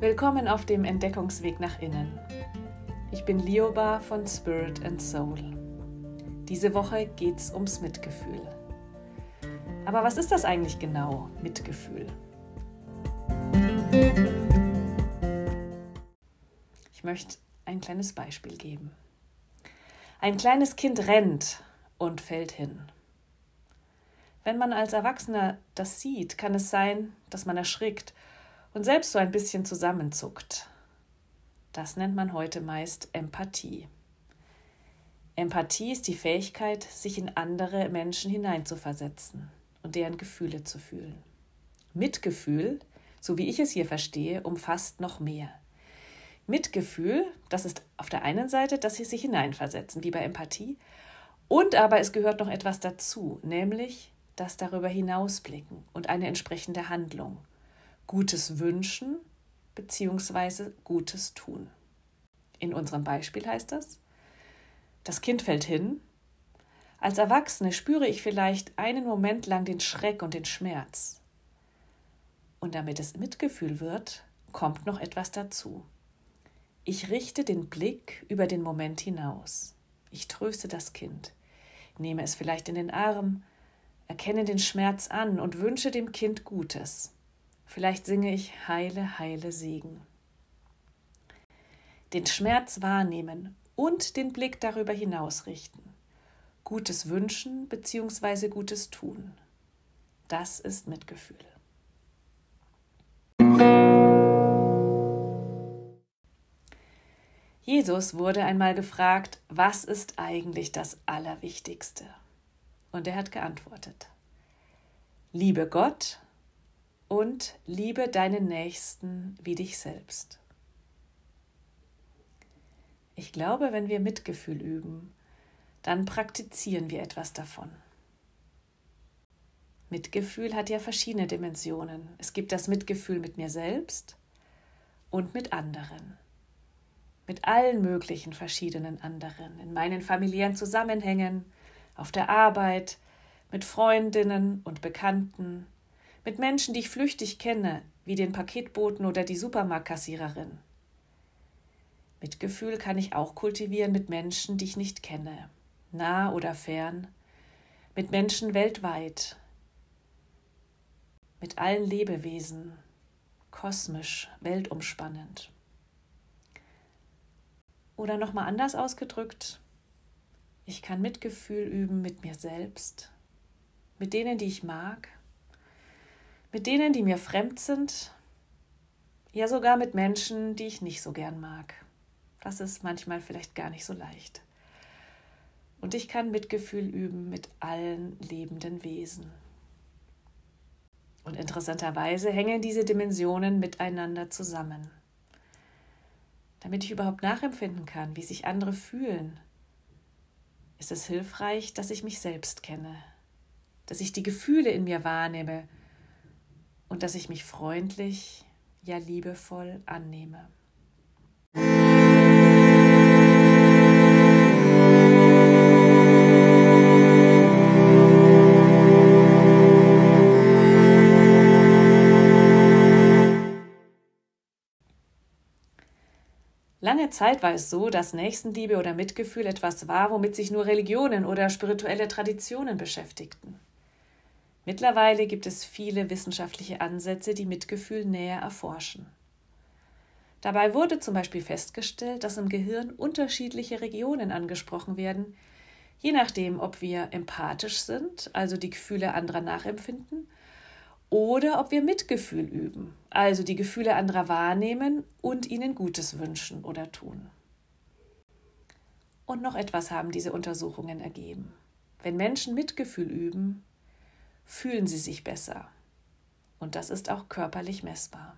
Willkommen auf dem Entdeckungsweg nach innen. Ich bin Lioba von Spirit and Soul. Diese Woche geht's ums Mitgefühl. Aber was ist das eigentlich genau, Mitgefühl? Ich möchte ein kleines Beispiel geben. Ein kleines Kind rennt und fällt hin. Wenn man als Erwachsener das sieht, kann es sein, dass man erschrickt und selbst so ein bisschen zusammenzuckt. Das nennt man heute meist Empathie. Empathie ist die Fähigkeit, sich in andere Menschen hineinzuversetzen und deren Gefühle zu fühlen. Mitgefühl, so wie ich es hier verstehe, umfasst noch mehr. Mitgefühl, das ist auf der einen Seite, dass sie sich hineinversetzen, wie bei Empathie, und aber es gehört noch etwas dazu, nämlich das darüber hinausblicken und eine entsprechende Handlung. Gutes wünschen bzw. Gutes tun. In unserem Beispiel heißt das, das Kind fällt hin. Als Erwachsene spüre ich vielleicht einen Moment lang den Schreck und den Schmerz. Und damit es Mitgefühl wird, kommt noch etwas dazu. Ich richte den Blick über den Moment hinaus. Ich tröste das Kind, nehme es vielleicht in den Arm, erkenne den Schmerz an und wünsche dem Kind Gutes. Vielleicht singe ich Heile, heile Segen. Den Schmerz wahrnehmen und den Blick darüber hinaus richten. Gutes wünschen bzw. Gutes tun. Das ist Mitgefühl. Jesus wurde einmal gefragt, was ist eigentlich das Allerwichtigste? Und er hat geantwortet, liebe Gott und liebe deinen Nächsten wie dich selbst. Ich glaube, wenn wir Mitgefühl üben, dann praktizieren wir etwas davon. Mitgefühl hat ja verschiedene Dimensionen. Es gibt das Mitgefühl mit mir selbst und mit anderen. Mit allen möglichen verschiedenen anderen, in meinen familiären Zusammenhängen, auf der Arbeit, mit Freundinnen und Bekannten, mit Menschen, die ich flüchtig kenne, wie den Paketboten oder die Supermarktkassiererin. Mitgefühl kann ich auch kultivieren mit Menschen, die ich nicht kenne, nah oder fern, mit Menschen weltweit, mit allen Lebewesen, kosmisch, weltumspannend. Oder nochmal anders ausgedrückt, ich kann Mitgefühl üben mit mir selbst, mit denen, die ich mag, mit denen, die mir fremd sind, ja sogar mit Menschen, die ich nicht so gern mag. Das ist manchmal vielleicht gar nicht so leicht. Und ich kann Mitgefühl üben mit allen lebenden Wesen. Und interessanterweise hängen diese Dimensionen miteinander zusammen. Damit ich überhaupt nachempfinden kann, wie sich andere fühlen, ist es hilfreich, dass ich mich selbst kenne, dass ich die Gefühle in mir wahrnehme und dass ich mich freundlich, ja liebevoll annehme. Lange Zeit war es so, dass Nächstenliebe oder Mitgefühl etwas war, womit sich nur Religionen oder spirituelle Traditionen beschäftigten. Mittlerweile gibt es viele wissenschaftliche Ansätze, die Mitgefühl näher erforschen. Dabei wurde zum Beispiel festgestellt, dass im Gehirn unterschiedliche Regionen angesprochen werden, je nachdem, ob wir empathisch sind, also die Gefühle anderer nachempfinden, oder ob wir Mitgefühl üben, also die Gefühle anderer wahrnehmen und ihnen Gutes wünschen oder tun. Und noch etwas haben diese Untersuchungen ergeben. Wenn Menschen Mitgefühl üben, fühlen sie sich besser. Und das ist auch körperlich messbar.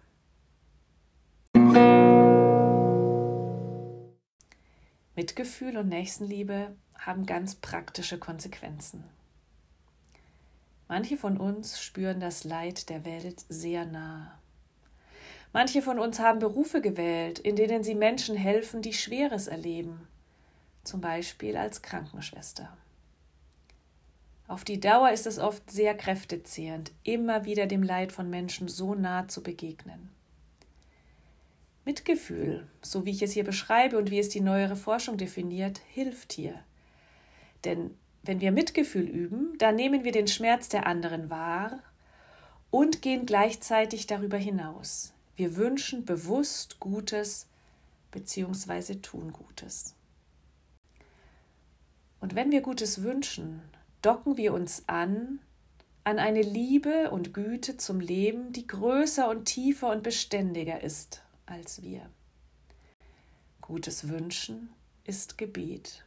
Mitgefühl und Nächstenliebe haben ganz praktische Konsequenzen. Manche von uns spüren das Leid der Welt sehr nah. Manche von uns haben Berufe gewählt, in denen sie Menschen helfen, die Schweres erleben, zum Beispiel als Krankenschwester. Auf die Dauer ist es oft sehr kräftezehrend, immer wieder dem Leid von Menschen so nah zu begegnen. Mitgefühl, so wie ich es hier beschreibe und wie es die neuere Forschung definiert, hilft hier. Denn wenn wir Mitgefühl üben, dann nehmen wir den Schmerz der anderen wahr und gehen gleichzeitig darüber hinaus. Wir wünschen bewusst Gutes bzw. tun Gutes. Und wenn wir Gutes wünschen, docken wir uns an an eine Liebe und Güte zum Leben, die größer und tiefer und beständiger ist als wir. Gutes Wünschen ist Gebet.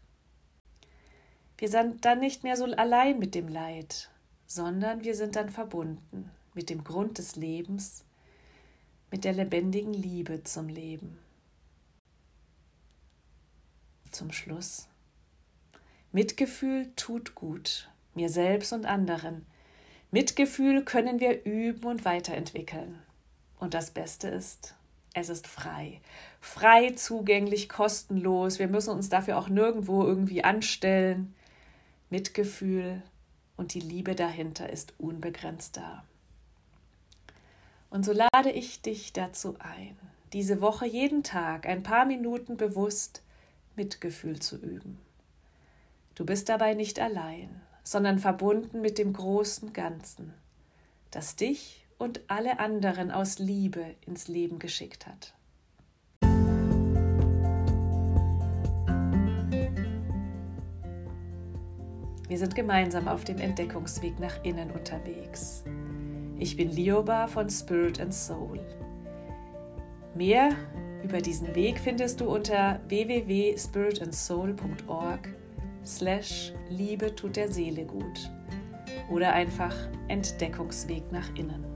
Wir sind dann nicht mehr so allein mit dem Leid, sondern wir sind dann verbunden mit dem Grund des Lebens, mit der lebendigen Liebe zum Leben. Zum Schluss. Mitgefühl tut gut, mir selbst und anderen. Mitgefühl können wir üben und weiterentwickeln. Und das Beste ist, es ist frei. Frei zugänglich, kostenlos. Wir müssen uns dafür auch nirgendwo irgendwie anstellen. Mitgefühl und die Liebe dahinter ist unbegrenzt da. Und so lade ich dich dazu ein, diese Woche jeden Tag ein paar Minuten bewusst Mitgefühl zu üben. Du bist dabei nicht allein, sondern verbunden mit dem großen Ganzen, das dich und alle anderen aus Liebe ins Leben geschickt hat. Wir sind gemeinsam auf dem Entdeckungsweg nach innen unterwegs. Ich bin Lioba von Spirit and Soul. Mehr über diesen Weg findest du unter www.spiritandsoul.org slash Liebe tut der Seele gut oder einfach Entdeckungsweg nach innen.